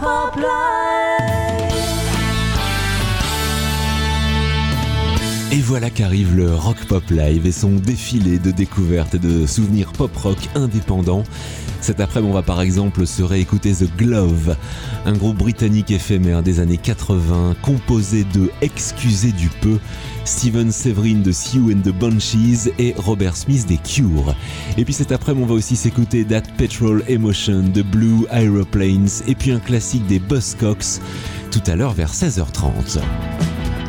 Pop Live. Voilà qu'arrive le Rock Pop Live et son défilé de découvertes et de souvenirs pop rock indépendants. Cet après-midi, on va par exemple se réécouter The Glove, un groupe britannique éphémère des années 80, composé de Excusez du peu, Steven Severin de Sioux and the Bunchies et Robert Smith des Cure. Et puis cet après-midi, on va aussi s'écouter That Petrol Emotion de Blue Aeroplanes et puis un classique des Buzzcocks tout à l'heure vers 16h30.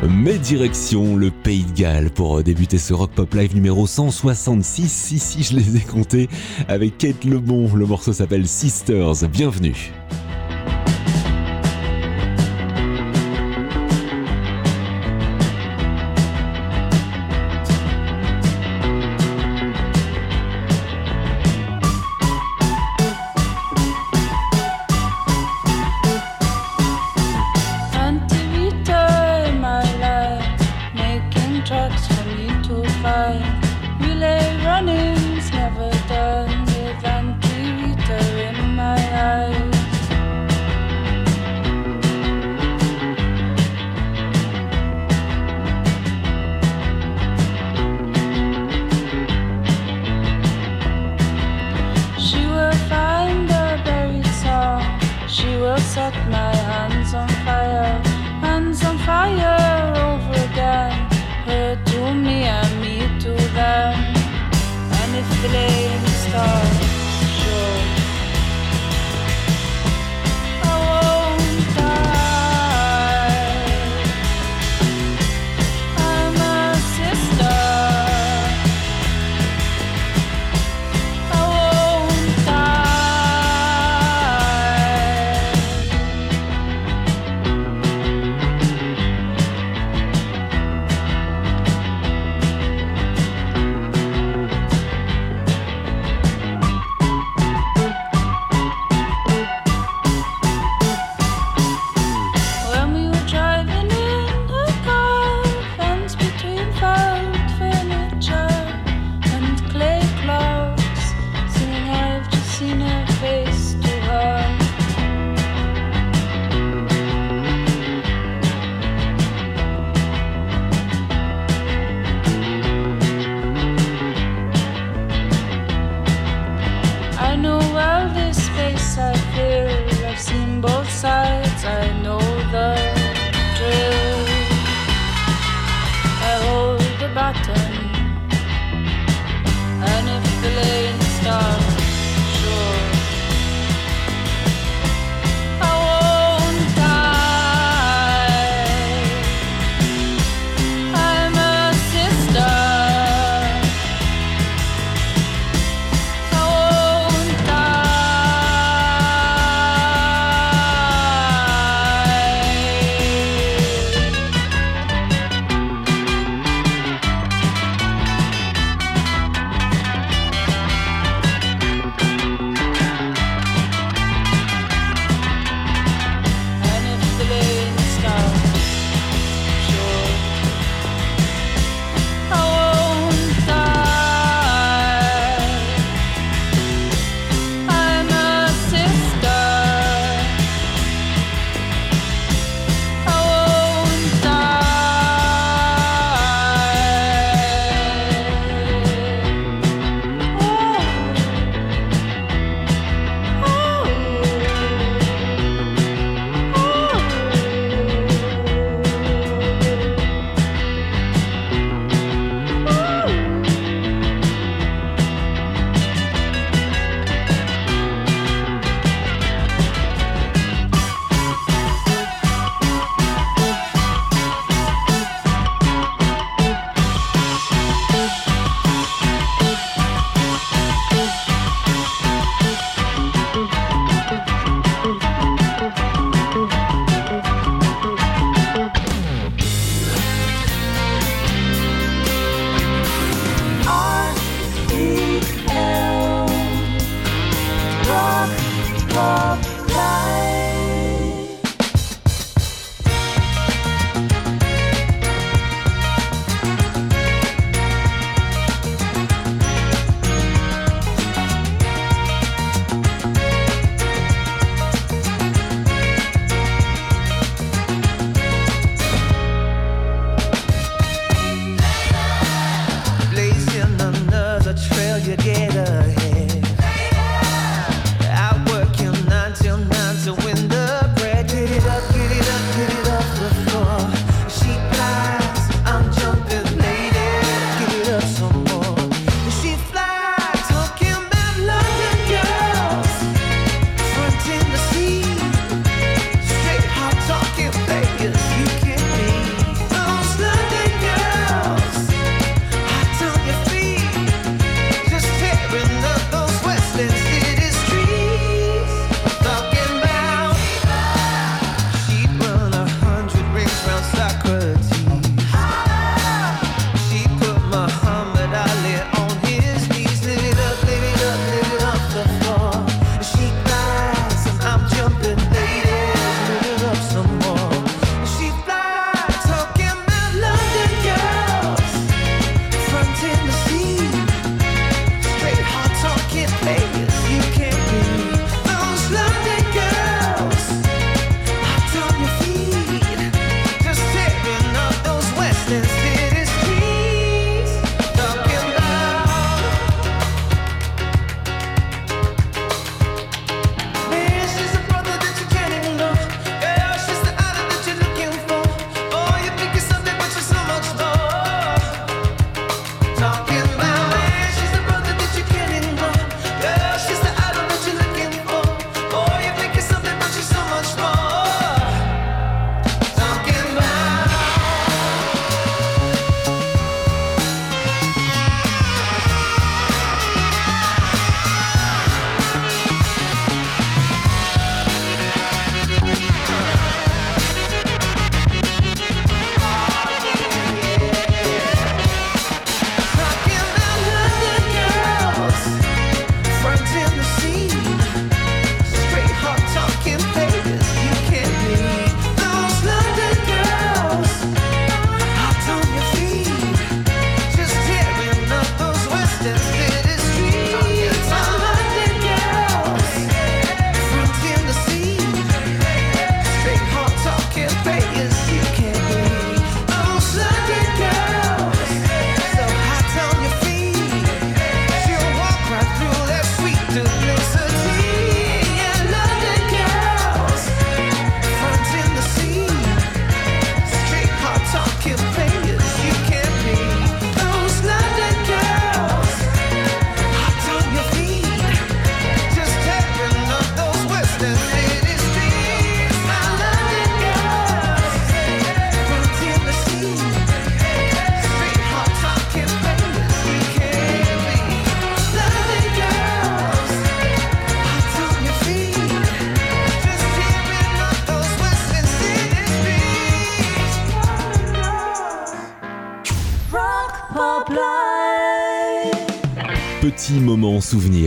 Mais direction le Pays de Galles pour débuter ce Rock Pop Live numéro 166. Si, si, je les ai comptés avec Kate Lebon. Le morceau s'appelle Sisters. Bienvenue.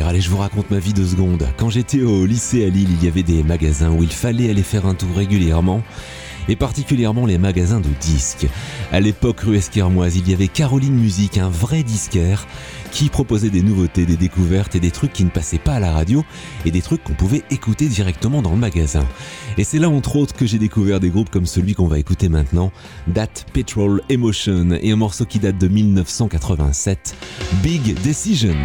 Allez je vous raconte ma vie de seconde. Quand j'étais au lycée à Lille, il y avait des magasins où il fallait aller faire un tour régulièrement et particulièrement les magasins de disques. À l'époque rue Esquermoise, il y avait Caroline Musique, un vrai disquaire qui proposait des nouveautés, des découvertes et des trucs qui ne passaient pas à la radio et des trucs qu'on pouvait écouter directement dans le magasin. Et c'est là entre autres que j'ai découvert des groupes comme celui qu'on va écouter maintenant, That Petrol Emotion et un morceau qui date de 1987, Big Decision.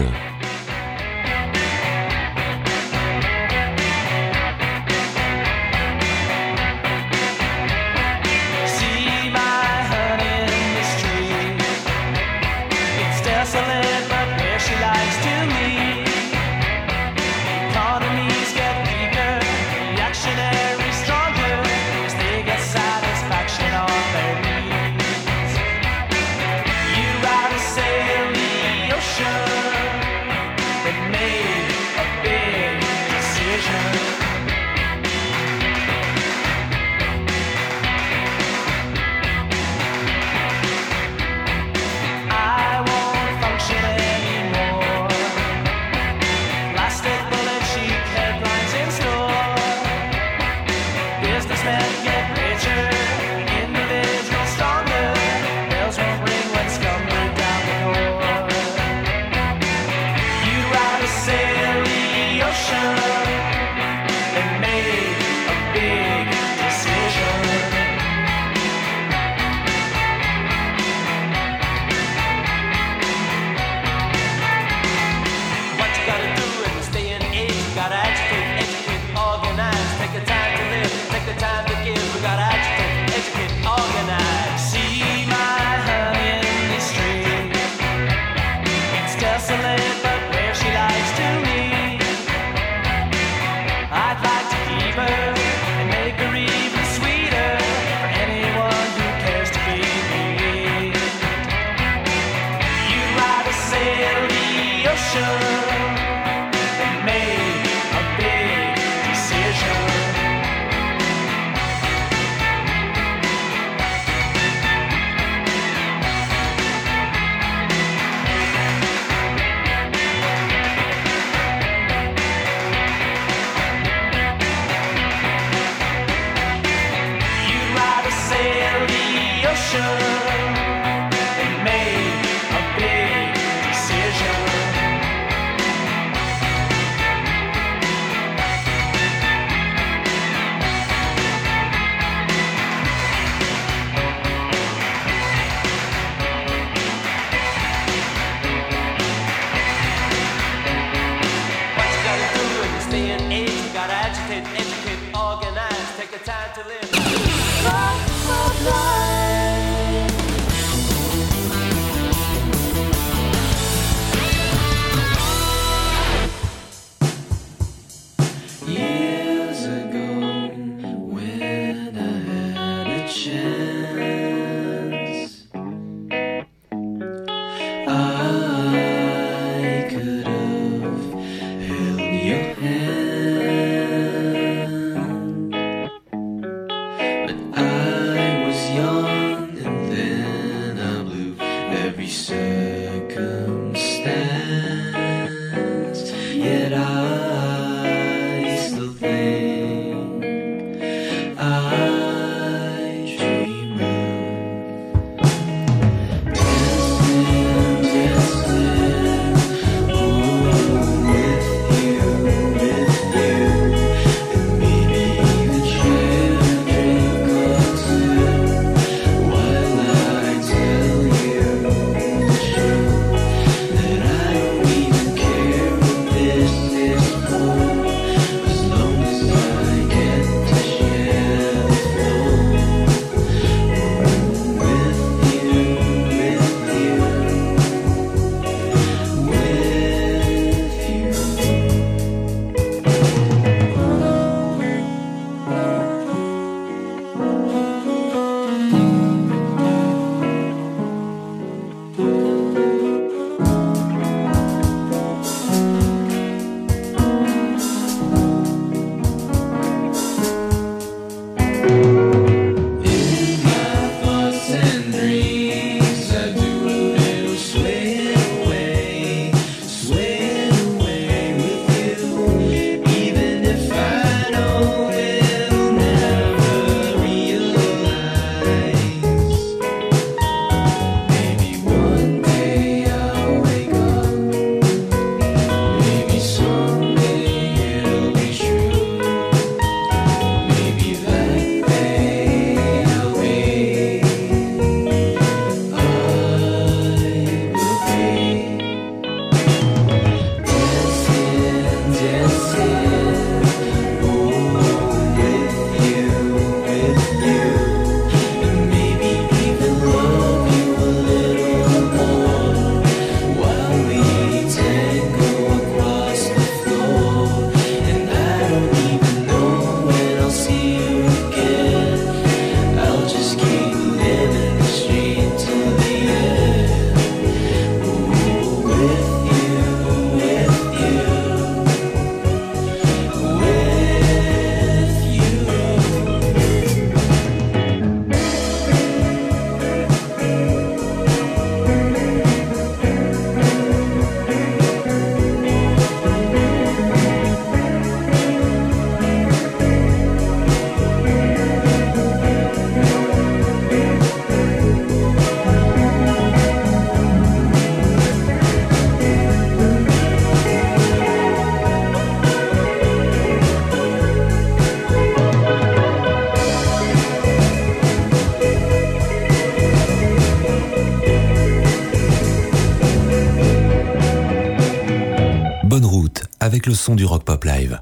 Le son du rock pop live.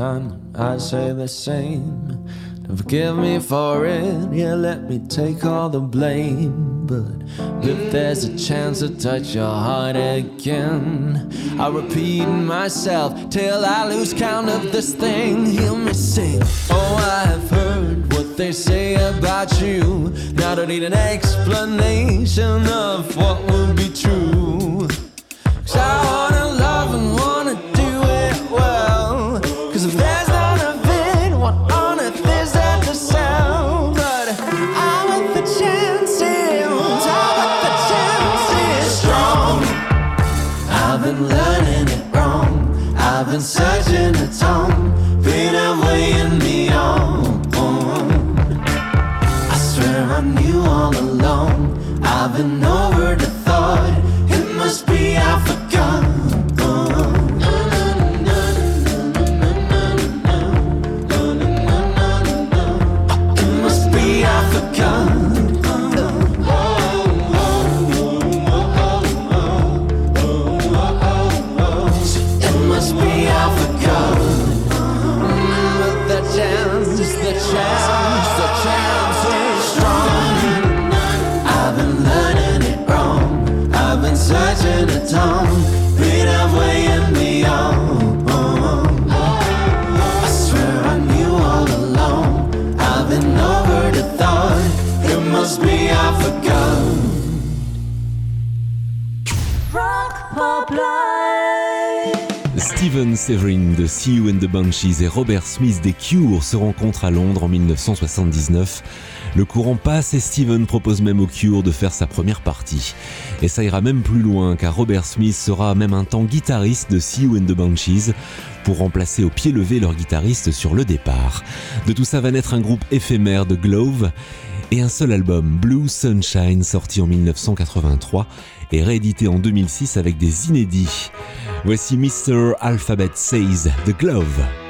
I say the same. Don't forgive me for it, yeah, let me take all the blame. But if there's a chance to touch your heart again, I'll repeat myself till I lose count of this thing. Hear me sing. Oh, I've heard what they say about you. Now I don't need an explanation of what would be true. Cause I Steven Severin de See You and the Banshees et Robert Smith des Cure se rencontrent à Londres en 1979. Le courant passe et Steven propose même aux Cure de faire sa première partie. Et ça ira même plus loin car Robert Smith sera même un temps guitariste de See You and the Banshees pour remplacer au pied levé leur guitariste sur le départ. De tout ça va naître un groupe éphémère de Glove et un seul album, Blue Sunshine, sorti en 1983 et réédité en 2006 avec des inédits. Voici Mr. Alphabet Says The Glove.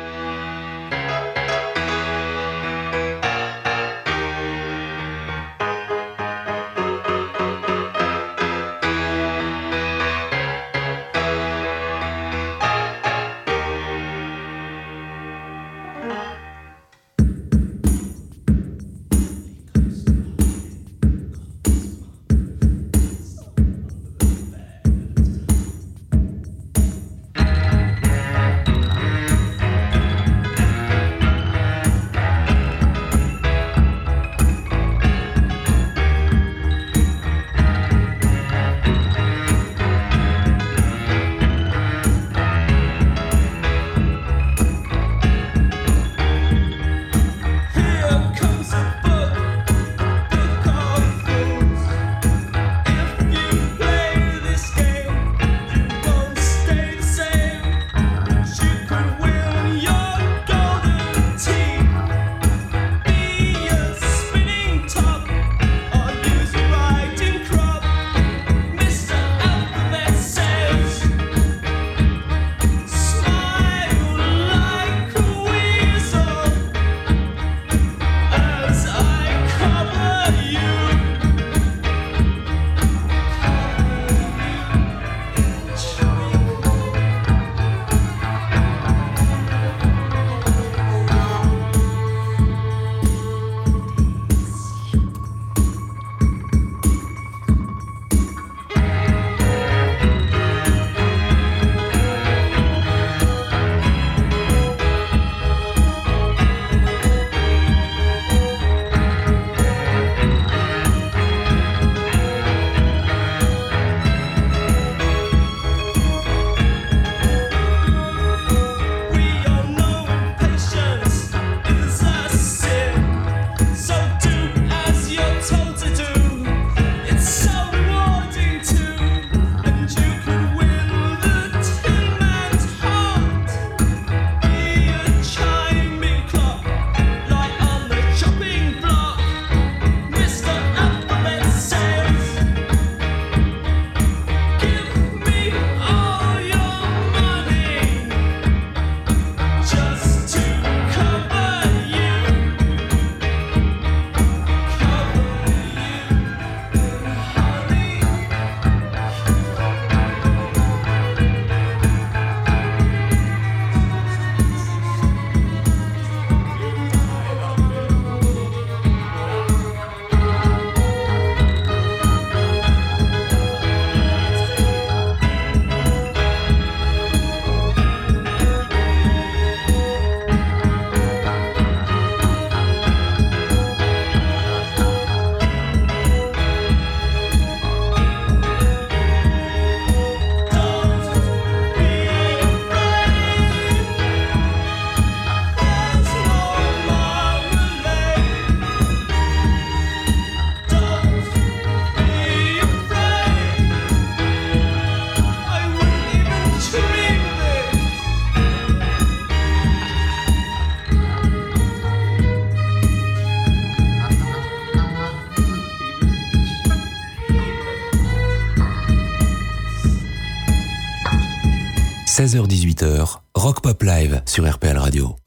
16h-18h, Rock Pop Live sur RPL Radio.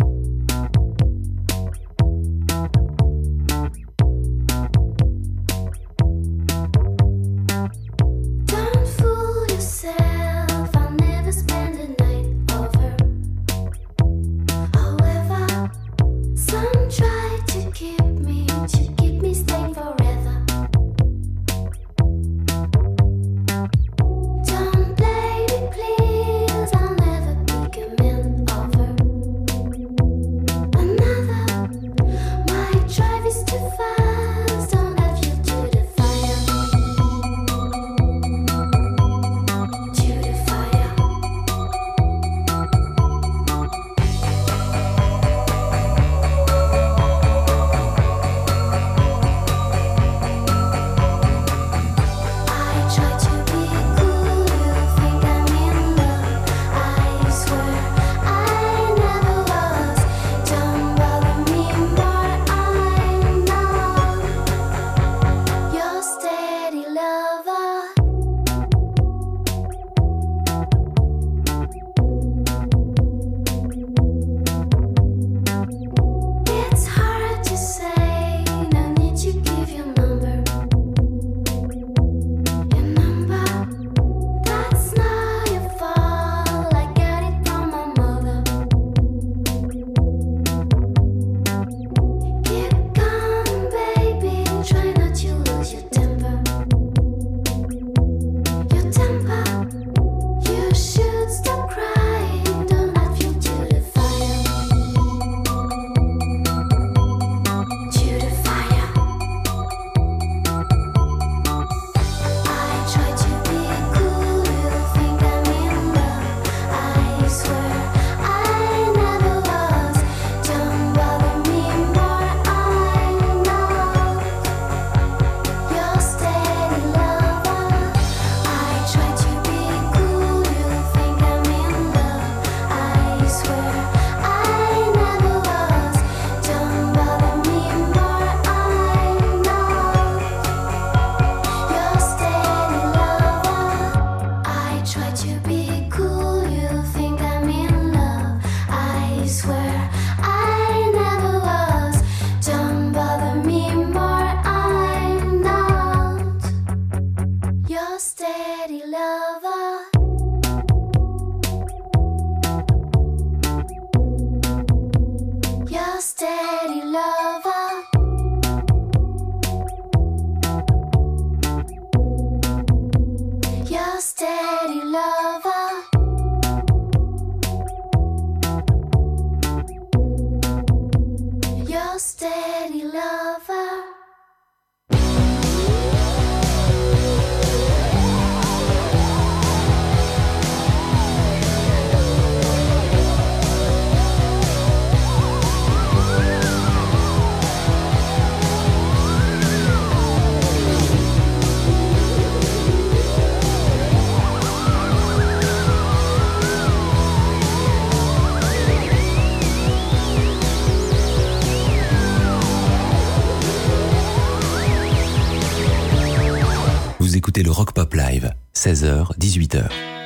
16h, 18h.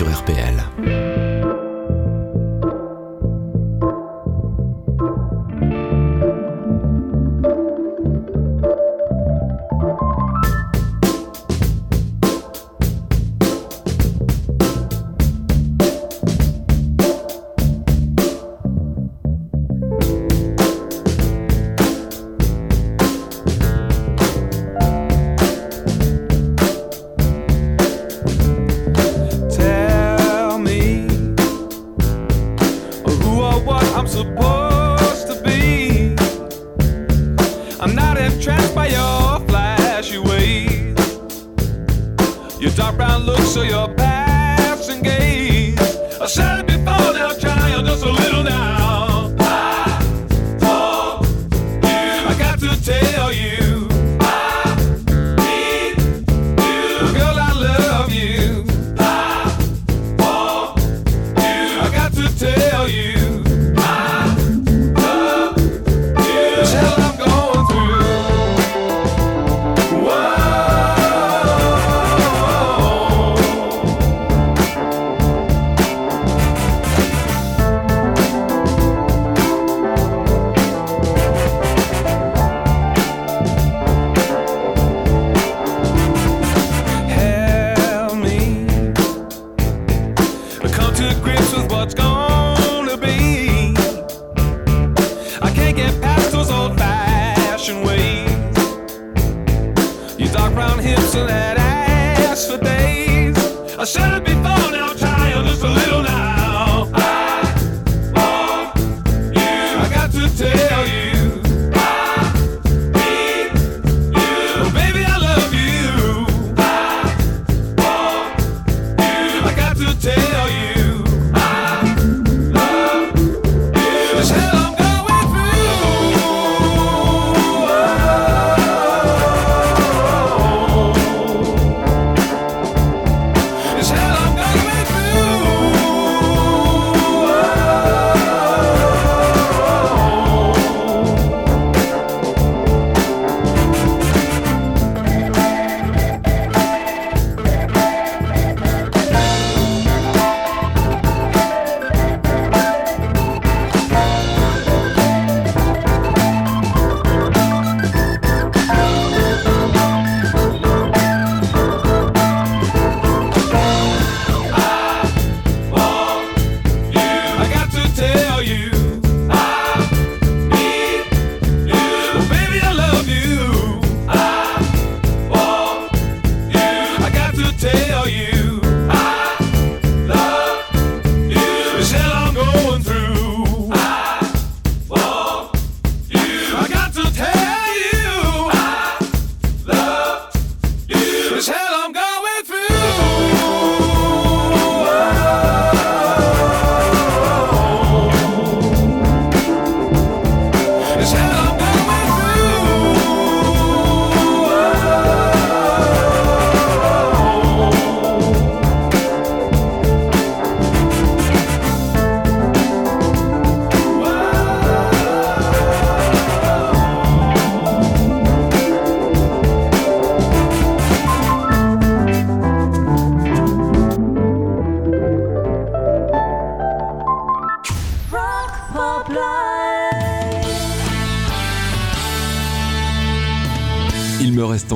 Sur RPL.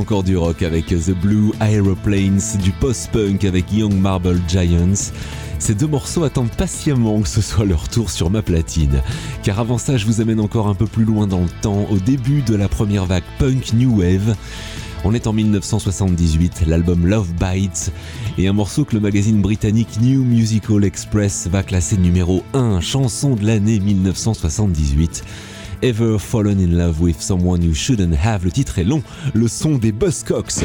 Encore du rock avec The Blue Aeroplanes, du post-punk avec Young Marble Giants. Ces deux morceaux attendent patiemment que ce soit leur tour sur ma platine. Car avant ça, je vous amène encore un peu plus loin dans le temps, au début de la première vague punk New Wave. On est en 1978, l'album Love Bites, et un morceau que le magazine britannique New Musical Express va classer numéro 1, chanson de l'année 1978. Ever Fallen in Love with Someone You Shouldn't Have. Le titre est long, le son des Buzzcocks.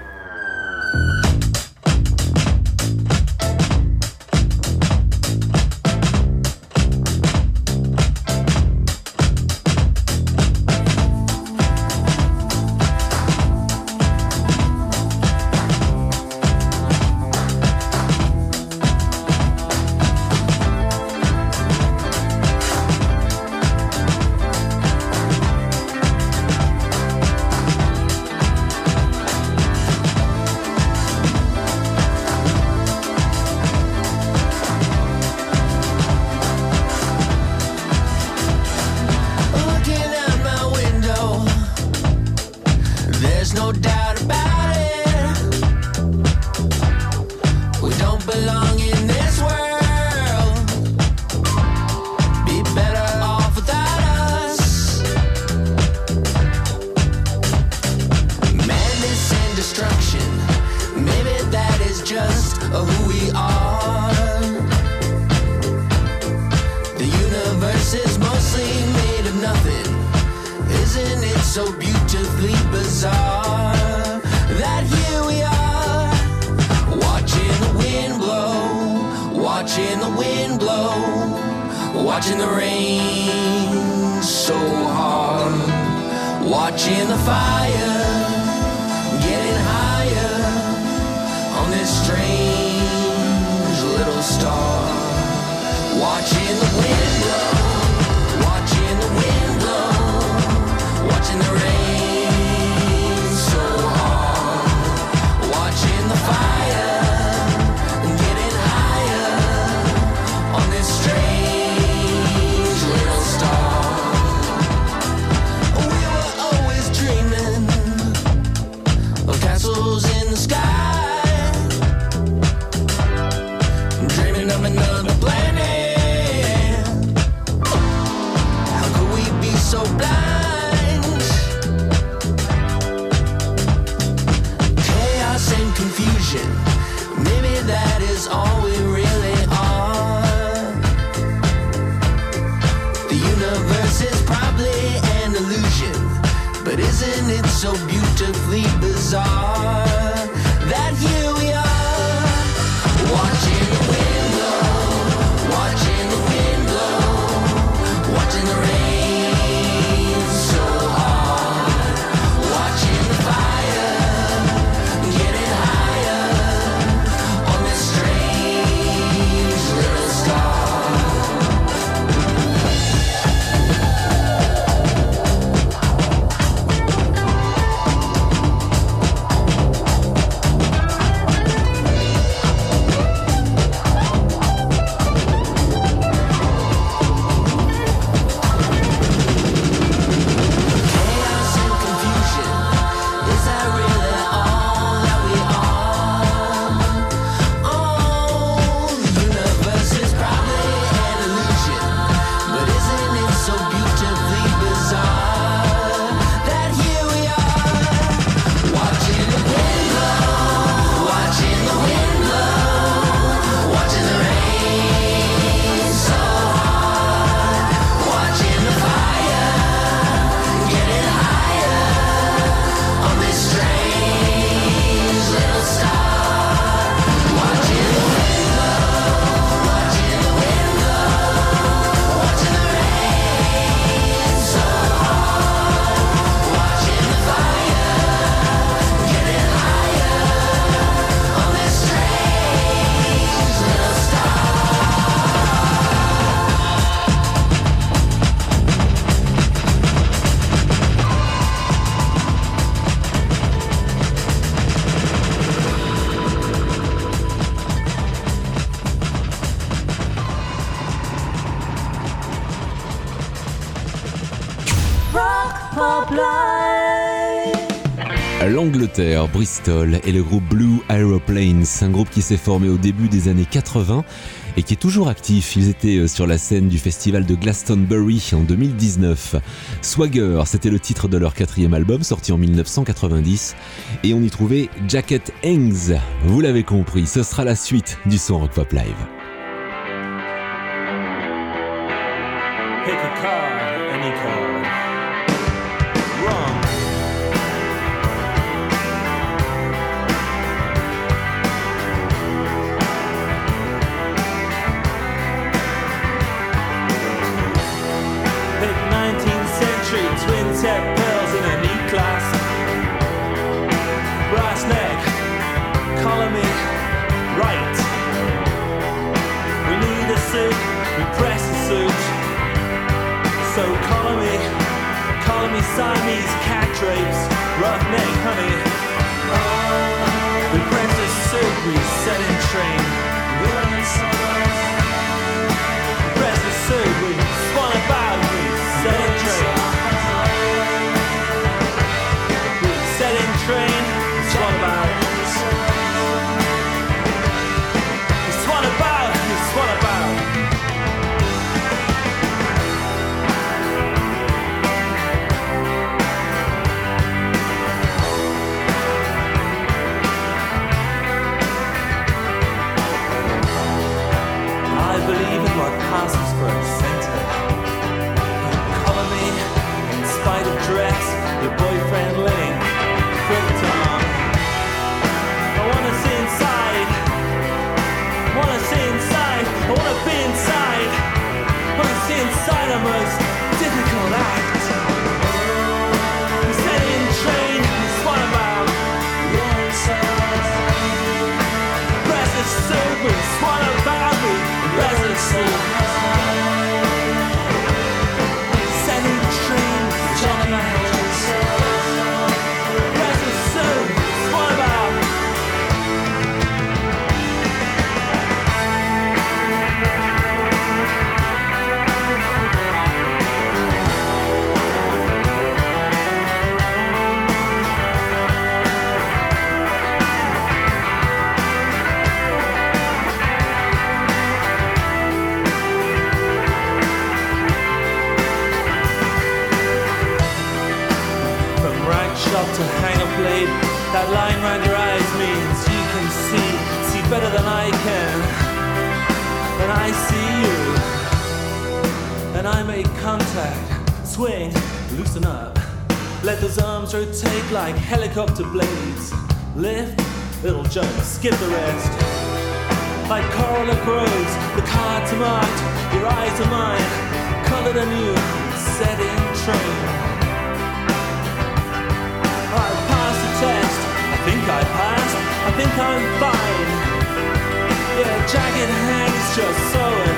watching the wind blow, watching the rain so hard, watching the fire getting higher on this strange little star, watching the wind. Bristol et le groupe Blue Aeroplanes, un groupe qui s'est formé au début des années 80 et qui est toujours actif. Ils étaient euh, sur la scène du festival de Glastonbury en 2019. Swagger, c'était le titre de leur quatrième album sorti en 1990 et on y trouvait Jacket Hangs. Vous l'avez compris, ce sera la suite du son Rock Pop Live. Siamese cat drapes, pajamas. Swing, loosen up. Let those arms rotate like helicopter blades. Lift, little jump, skip the rest. Like coral that grows, the cards are marked, your eyes are mine, colored anew, set in train. I passed the test. I think I passed. I think I'm fine. Yeah, jagged hands just sewing.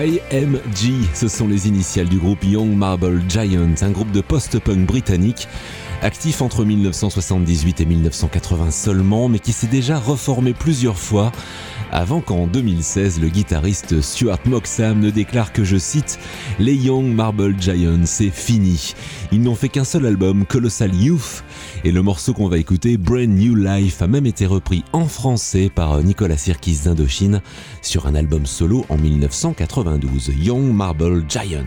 YMG, ce sont les initiales du groupe Young Marble Giant, un groupe de post-punk britannique actif entre 1978 et 1980 seulement, mais qui s'est déjà reformé plusieurs fois avant qu'en 2016 le guitariste Stuart Moxham ne déclare que, je cite, Les Young Marble Giants, c'est fini. Ils n'ont fait qu'un seul album, Colossal Youth, et le morceau qu'on va écouter, Brand New Life, a même été repris en français par Nicolas Sirkis d'Indochine sur un album solo en 1992, Young Marble Giant.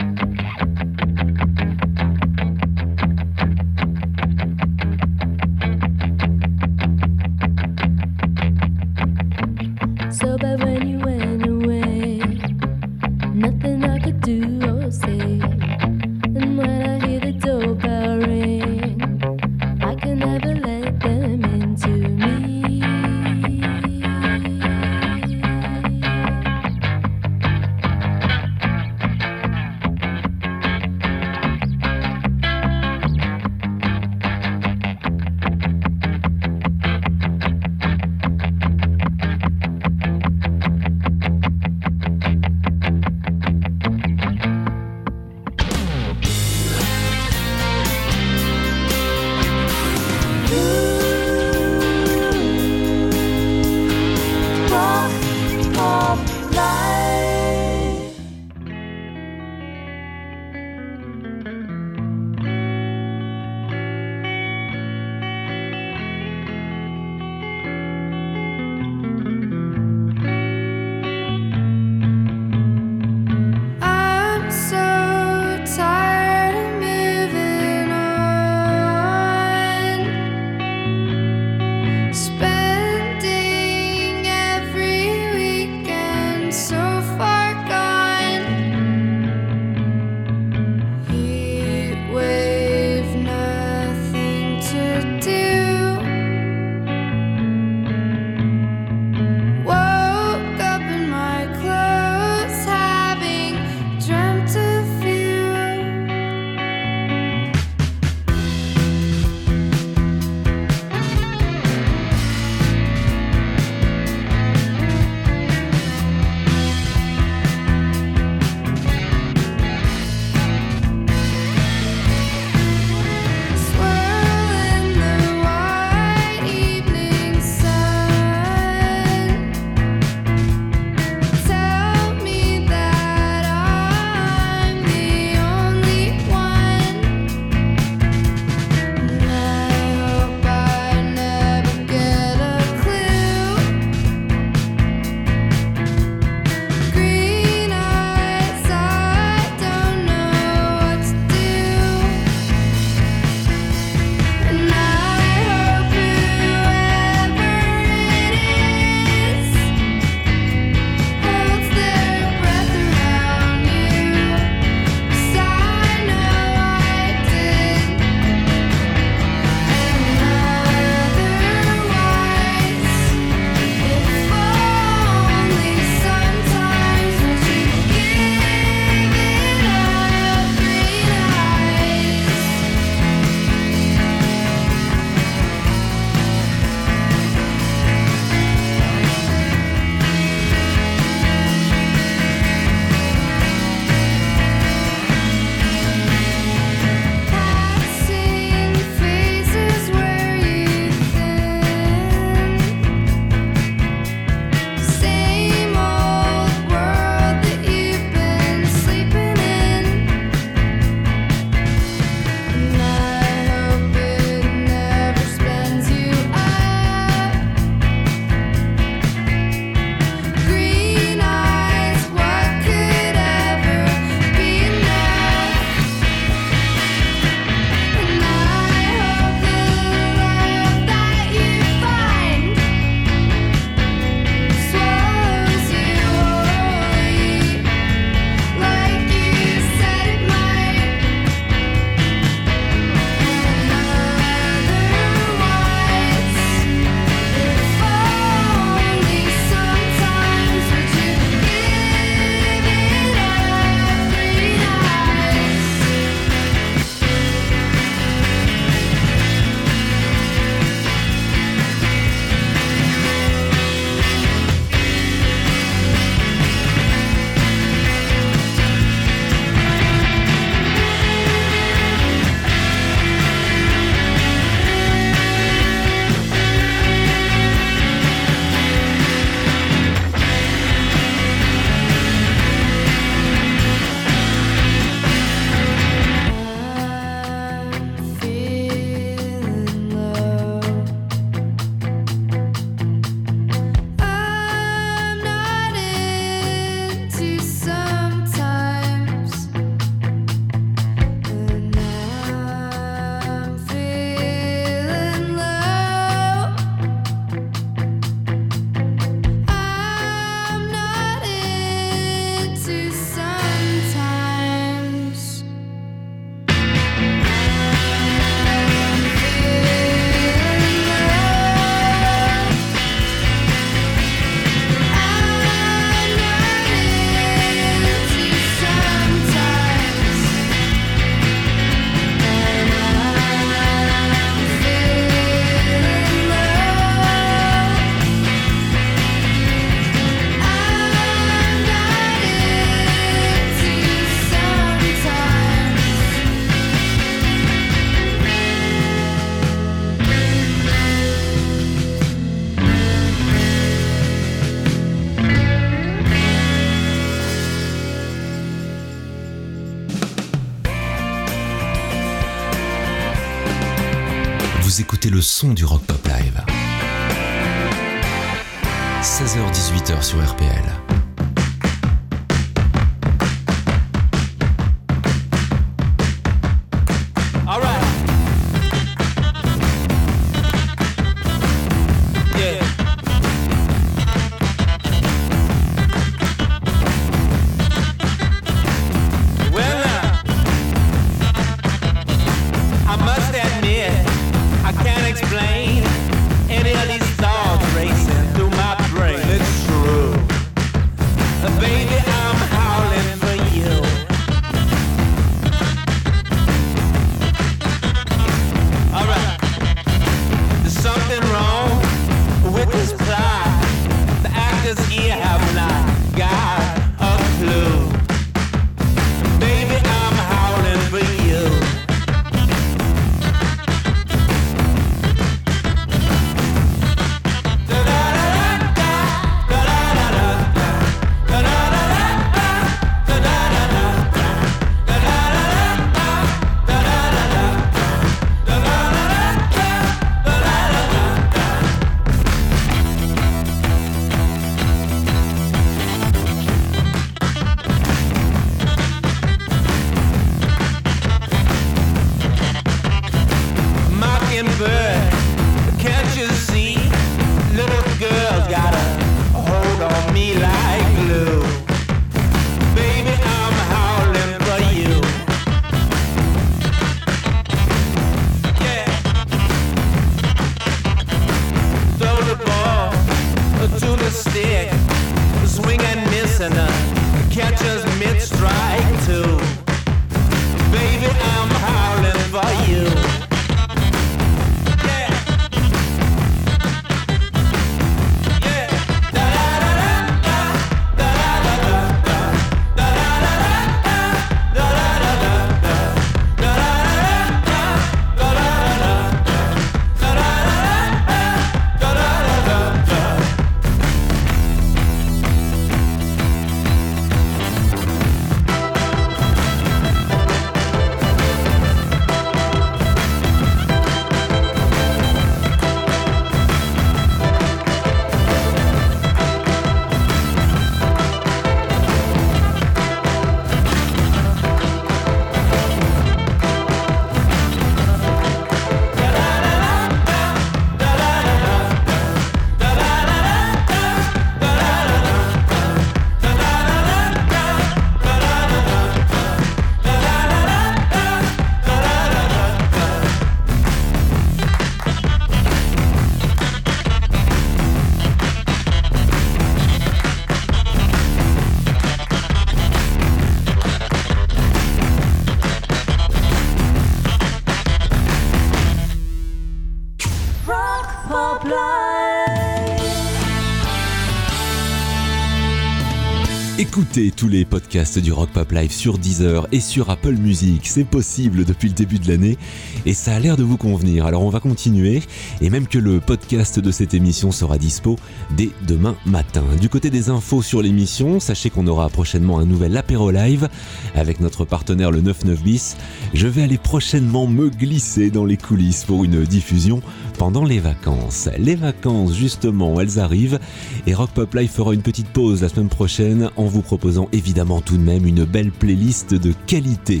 Écoutez tous les podcasts du Rock Pop Live sur Deezer et sur Apple Music. C'est possible depuis le début de l'année et ça a l'air de vous convenir. Alors on va continuer et même que le podcast de cette émission sera dispo dès demain matin. Du côté des infos sur l'émission, sachez qu'on aura prochainement un nouvel apéro live avec notre partenaire le 99 bis. Je vais aller prochainement me glisser dans les coulisses pour une diffusion pendant les vacances. Les vacances, justement, elles arrivent et Rock Pop Live fera une petite pause la semaine prochaine en vous proposant évidemment tout de même une belle playlist de qualité.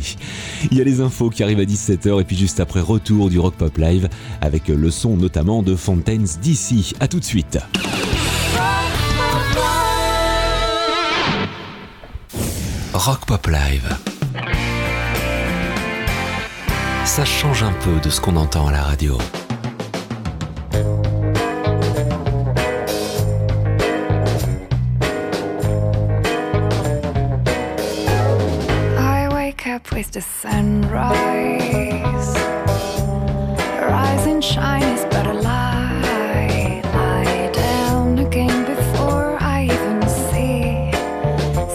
Il y a les infos qui arrivent à 17h et puis juste après retour du Rock Pop Live avec le son notamment de Fontaines d'ici. À tout de suite. Rock Pop Live. Ça change un peu de ce qu'on entend à la radio. Sunrise. Rise and shine is but a lie. Lie down again before I even see.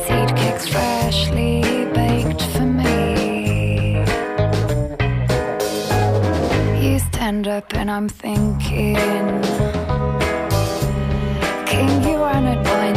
Seed cakes freshly baked for me. You stand up and I'm thinking. King, you are not by